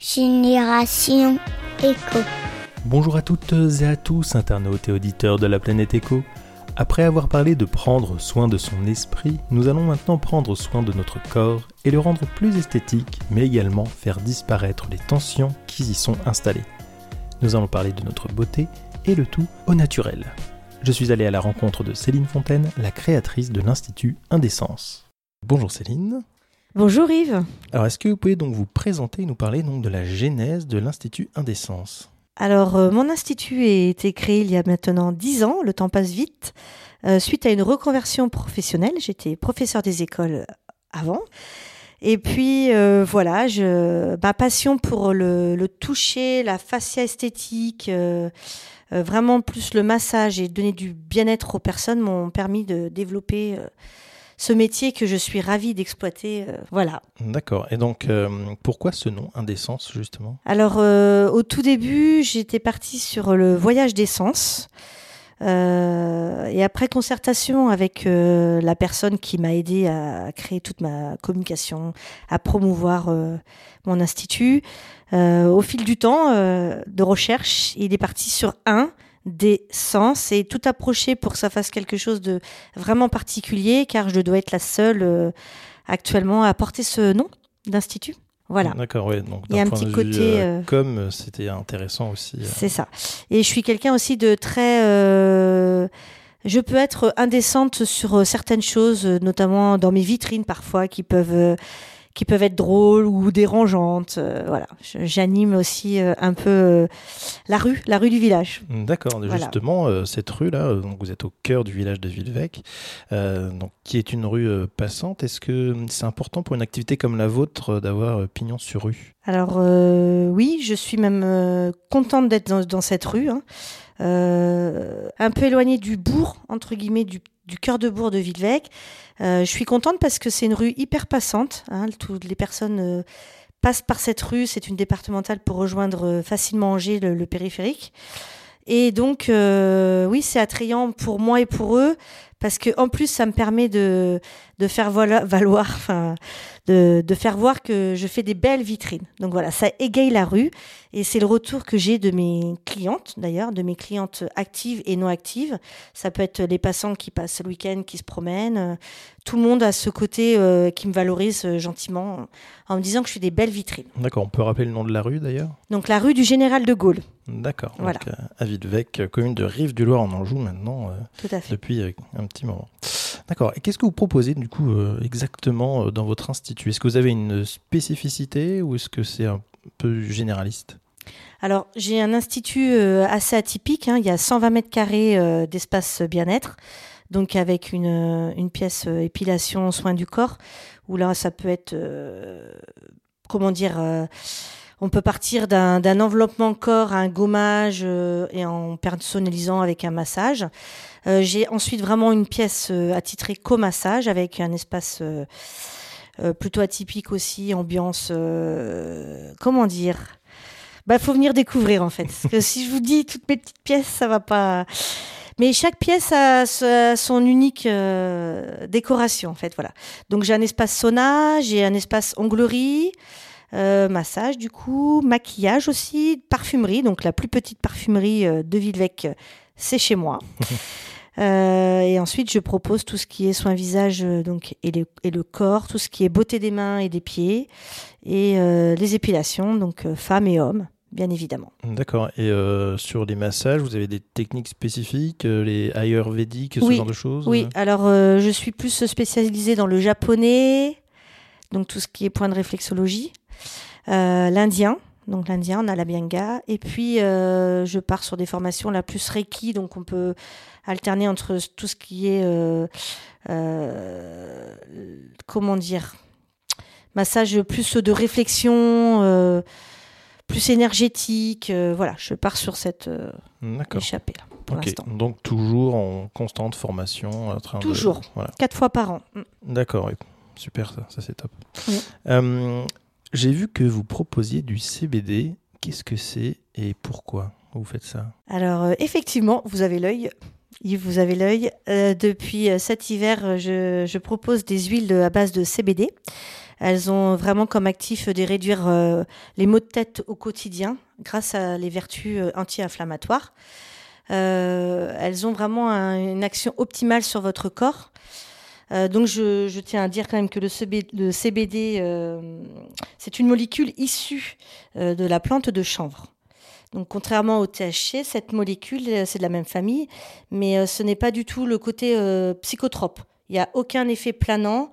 Génération Éco. Bonjour à toutes et à tous, internautes et auditeurs de la planète Éco. Après avoir parlé de prendre soin de son esprit, nous allons maintenant prendre soin de notre corps et le rendre plus esthétique, mais également faire disparaître les tensions qui y sont installées. Nous allons parler de notre beauté et le tout au naturel. Je suis allé à la rencontre de Céline Fontaine, la créatrice de l'Institut Indécence. Bonjour Céline. Bonjour Yves. Alors est-ce que vous pouvez donc vous présenter et nous parler donc de la genèse de l'Institut Indécence? Alors euh, mon institut a été créé il y a maintenant 10 ans, le temps passe vite, euh, suite à une reconversion professionnelle. J'étais professeur des écoles avant. Et puis euh, voilà, je, ma passion pour le, le toucher, la fascia esthétique, euh, euh, vraiment plus le massage et donner du bien-être aux personnes m'ont permis de développer ce métier que je suis ravie d'exploiter. euh, voilà. D'accord. Et donc euh, pourquoi ce nom Indécence justement? Alors, euh, au tout début, j'étais partie sur le voyage d'essence. Et après concertation avec la personne qui m'a aidé à créer toute ma communication, à promouvoir mon institut, au fil du temps de recherche, il est parti sur un des sens et tout approché pour que ça fasse quelque chose de vraiment particulier, car je dois être la seule euh, actuellement à porter ce nom d'institut. Voilà. D'accord, ouais. Donc d'un un point de vue, côté, euh, comme c'était intéressant aussi. euh. C'est ça. Et je suis quelqu'un aussi de très. euh, je peux être indécente sur certaines choses, notamment dans mes vitrines parfois, qui peuvent, qui peuvent être drôles ou dérangeantes. euh, voilà. J'anime aussi euh, un peu euh, la rue, la rue du village. D'accord, Voilà. justement, cette rue-là, euh, donc vous êtes au cœur du village de Villevec, donc, qui est une rue passante. Est-ce que c'est important pour une activité comme la vôtre d'avoir pignon sur rue? Alors euh, oui, je suis même euh, contente d'être dans, dans cette rue, hein. Euh, un peu éloignée du bourg, entre guillemets, du, du cœur de bourg de Villevec. Euh, je suis contente parce que c'est une rue hyper passante. Hein, toutes les personnes euh, passent par cette rue. C'est une départementale pour rejoindre euh, facilement Angers, le, périphérique. Et donc, oui, c'est attrayant pour moi et pour eux parce que en plus, ça me permet de, de faire valoir, enfin, de, de faire voir que je fais des belles vitrines. Donc voilà, ça égaye la rue et c'est le retour que j'ai de mes clientes d'ailleurs, de mes clientes actives et non actives. Ça peut être les passants qui passent le week-end, qui se promènent. Tout le monde a ce côté euh, qui me valorise euh, gentiment en me disant que je fais des belles vitrines. D'accord, on peut rappeler le nom de la rue d'ailleurs? Donc la rue du Général de Gaulle, D'accord, Voilà. donc euh, à Villevec, euh, commune de Rive-du-Loir en Anjou maintenant, euh, tout à fait. depuis un petit moment. D'accord, et qu'est-ce que vous proposez du coup euh, exactement euh, dans votre institut? Est-ce que vous avez une spécificité ou est-ce que c'est un peu généraliste? Alors, j'ai un institut euh, assez atypique. hein. Il y a 120 mètres carrés d'espace bien-être, donc avec une, pièce épilation, soins du corps, où là, ça peut être, comment dire, on peut partir d'un enveloppement corps à un gommage euh, et en personnalisant avec un massage. Euh, j'ai ensuite vraiment une pièce euh, attitrée co-massage avec un espace euh, euh, plutôt atypique aussi, ambiance, euh, comment dire? Bah, faut venir découvrir en fait. Parce que si je vous dis toutes mes petites pièces, ça va pas. Mais chaque pièce a son unique euh, décoration en fait, voilà. Donc j'ai un espace sauna, j'ai un espace onglerie, euh, massage du coup, maquillage aussi, parfumerie. Donc la plus petite parfumerie euh, de Villevec, c'est chez moi. Euh, et ensuite, je propose tout ce qui est soins visage euh, donc, et, le, et le corps, tout ce qui est beauté des mains et des pieds, et euh, les épilations, donc femmes et hommes, bien évidemment. D'accord, et sur les massages, vous avez des techniques spécifiques, les ayurvédiques, ce Oui, genre de choses Oui, alors je suis plus spécialisée dans le japonais, donc tout ce qui est point de réflexologie, euh, l'indien. Donc l'indien, on a la bianga. Et puis, euh, je pars sur des formations la plus reiki, donc on peut alterner entre tout ce qui est, euh, euh, comment dire, massage plus de réflexion, plus énergétique. voilà, je pars sur cette échappée là, pour donc toujours en constante formation. En train de- Toujours. Voilà. Quatre fois par an. Mm. D'accord. Super ça, ça c'est top. Oui. Euh, J'ai vu que vous proposiez du CBD. Qu'est-ce que c'est et pourquoi vous faites ça? Alors, euh, effectivement, vous avez l'œil. Yves, vous avez l'œil. Euh, depuis cet hiver, je, je propose des huiles à base de CBD. Elles ont vraiment comme actif de réduire les maux de tête au quotidien grâce à les vertus anti-inflammatoires. Elles ont vraiment un- une action optimale sur votre corps. Euh, donc je, tiens à dire quand même que le, CB le CBD, euh, c'est une molécule issue euh, de la plante de chanvre. Donc contrairement au THC, cette molécule, c'est de la même famille, mais ce n'est pas du tout le côté psychotrope. Il n'y a aucun effet planant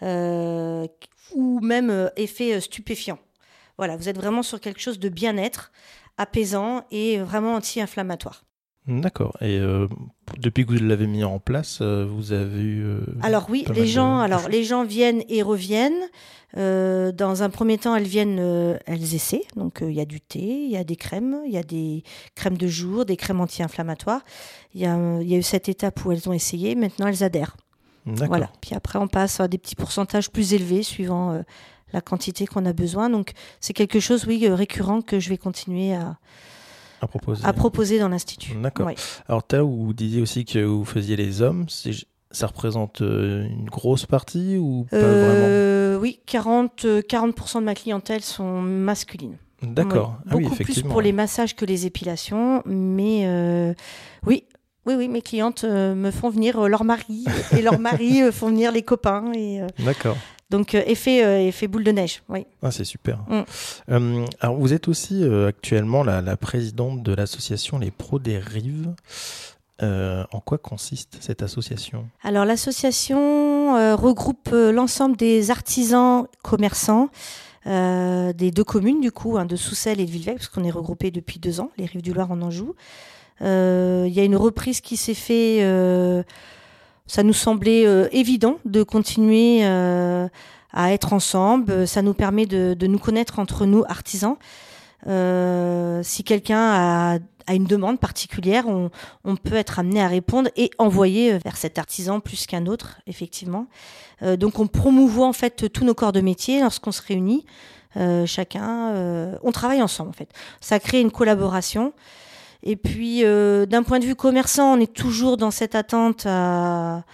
ou même effet stupéfiant. Voilà, vous êtes vraiment sur quelque chose de bien-être, apaisant et vraiment anti-inflammatoire. D'accord. Et euh, depuis que vous l'avez mis en place, euh, vous avez eu. euh, Alors oui, les gens, de alors les gens viennent et reviennent. Euh, dans un premier temps, elles viennent, elles essaient. Donc il y a du thé, il y a des crèmes, il y a des crèmes de jour, des crèmes anti-inflammatoires. Il y, y a eu cette étape où elles ont essayé. Maintenant, elles adhèrent. D'accord. Voilà. Puis après, on passe à des petits pourcentages plus élevés suivant la quantité qu'on a besoin. Donc c'est quelque chose, oui, récurrent que je vais continuer à, À proposer. à proposer dans l'institut. D'accord. Ouais. Alors, à l'heure, vous disiez aussi que vous faisiez les hommes. Ça représente euh, une grosse partie ou pas Euh, oui, 40, euh, 40% de ma clientèle sont masculines. vraiment D'accord. Oui, Ah oui, Beaucoup plus pour les massages que les épilations, mais euh, oui, oui, oui, mes clientes euh, me font venir euh, leur mari et leurs maris euh, font venir les copains euh, D'accord. Donc euh, effet, euh, effet boule de neige. Oui. Ah, c'est super. Mm. Euh, alors, vous êtes aussi actuellement la, la présidente de l'association Les Pros des Rives. En quoi consiste cette association? Alors l'association regroupe l'ensemble des artisans commerçants euh, des deux communes du coup, hein, de Soussel et de Villevec, parce qu'on est regroupés depuis deux ans, les Rives du Loir en Anjou. Euh, Il y a une reprise qui s'est fait. euh, ça nous semblait euh, évident de continuer euh, à être ensemble. Ça nous permet de, nous connaître entre nous artisans. Euh, si quelqu'un a, une demande particulière, on, on peut être amené à répondre et envoyer vers cet artisan plus qu'un autre, effectivement. Euh, donc on promouvoit en fait tous nos corps de métier lorsqu'on se réunit. Euh, chacun, euh, on travaille ensemble en fait. Ça crée une collaboration. Et puis euh, d'un point de vue commerçant, on est toujours dans cette attente à,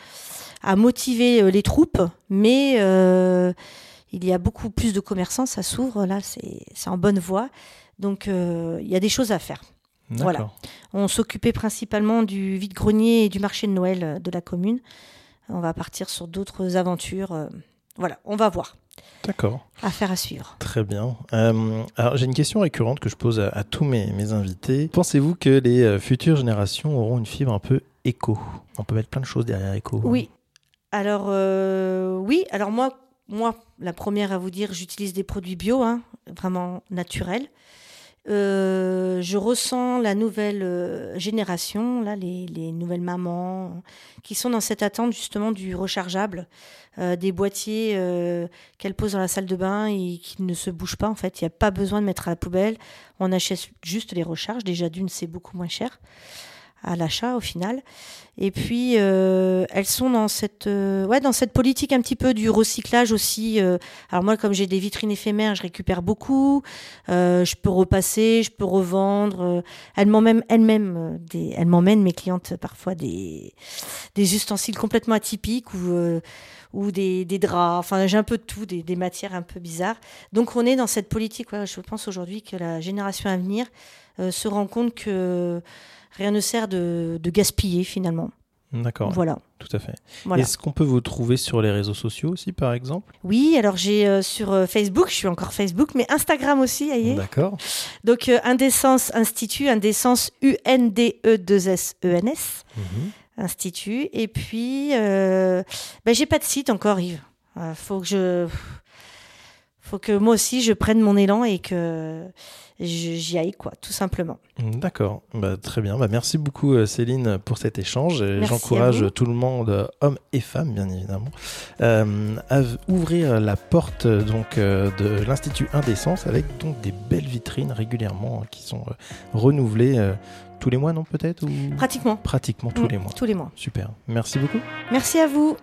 à motiver euh, les troupes, mais euh, il y a beaucoup plus de commerçants, ça s'ouvre là, c'est en bonne voie. Donc euh, il y a des choses à faire. Voilà. On s'occupait principalement du vide-grenier et du marché de Noël de la commune. On va partir sur d'autres aventures. Voilà, on va voir. D'accord. Affaire à suivre. Très bien. Euh, alors, j'ai une question récurrente que je pose à, à tous mes, mes invités. Pensez-vous que les euh, futures générations auront une fibre un peu éco? On peut mettre plein de choses derrière éco. hein. Oui. Alors, euh, oui. Alors, moi, moi, la première à vous dire, j'utilise des produits bio, hein, vraiment naturels. Euh, je ressens la nouvelle euh, génération, là, les, les nouvelles mamans, qui sont dans cette attente justement du rechargeable, euh, des boîtiers euh, qu'elles posent dans la salle de bain et qui ne se bougent pas. En fait, il n'y a pas besoin de mettre à la poubelle. On achète juste les recharges. Déjà, d'une, c'est beaucoup moins cher à l'achat au final. Et puis euh, elles sont dans cette euh, ouais dans cette politique un petit peu du recyclage aussi. euh. alors moi comme j'ai des vitrines éphémères, je récupère beaucoup. Euh, je peux repasser, je peux revendre. euh. elles m'emmènent elles-mêmes euh, elles m'emmènent mes clientes parfois des des ustensiles complètement atypiques ou ou des, des draps. Enfin j'ai un peu de tout, des, des matières un peu bizarres. Donc on est dans cette politique. ouais, je pense aujourd'hui que la génération à venir euh, se rend compte que rien ne sert de, de gaspiller finalement. D'accord. Voilà. Tout à fait. voilà. Est-ce qu'on peut vous trouver sur les réseaux sociaux aussi, par exemple? Oui, alors j'ai euh, sur euh, Facebook, je suis encore Facebook, mais Instagram aussi, aïe. D'accord. Donc euh, Indécence Institut, Indécence U-N-D-E-2-S-E-N-S, Mhm. Institut. Et puis, euh, ben, j'ai pas de site encore, Yves. Euh, faut que je. Faut que moi aussi je prenne mon élan et que j'y aille, quoi, tout simplement. D'accord, Bah, très bien. Bah, merci beaucoup euh, Céline pour cet échange. J'encourage tout le monde, euh, hommes et femmes bien évidemment, euh, à ouvrir la porte donc euh, de l'Institut Indécence avec donc des belles vitrines régulièrement hein, qui sont euh, renouvelées tous les mois, non peut-être ou? Pratiquement. pratiquement tous Mm, les mois. Tous les mois. Super. Merci beaucoup. Merci à vous.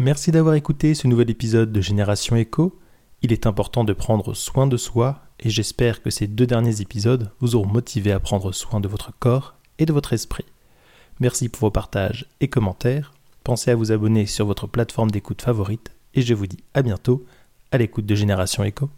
Merci d'avoir écouté ce nouvel épisode de Génération Echo. Il est important de prendre soin de soi et j'espère que ces deux derniers épisodes vous auront motivé à prendre soin de votre corps et de votre esprit. Merci pour vos partages et commentaires. pensez à vous abonner sur votre plateforme d'écoute favorite et je vous dis à bientôt à l'écoute de Génération Echo.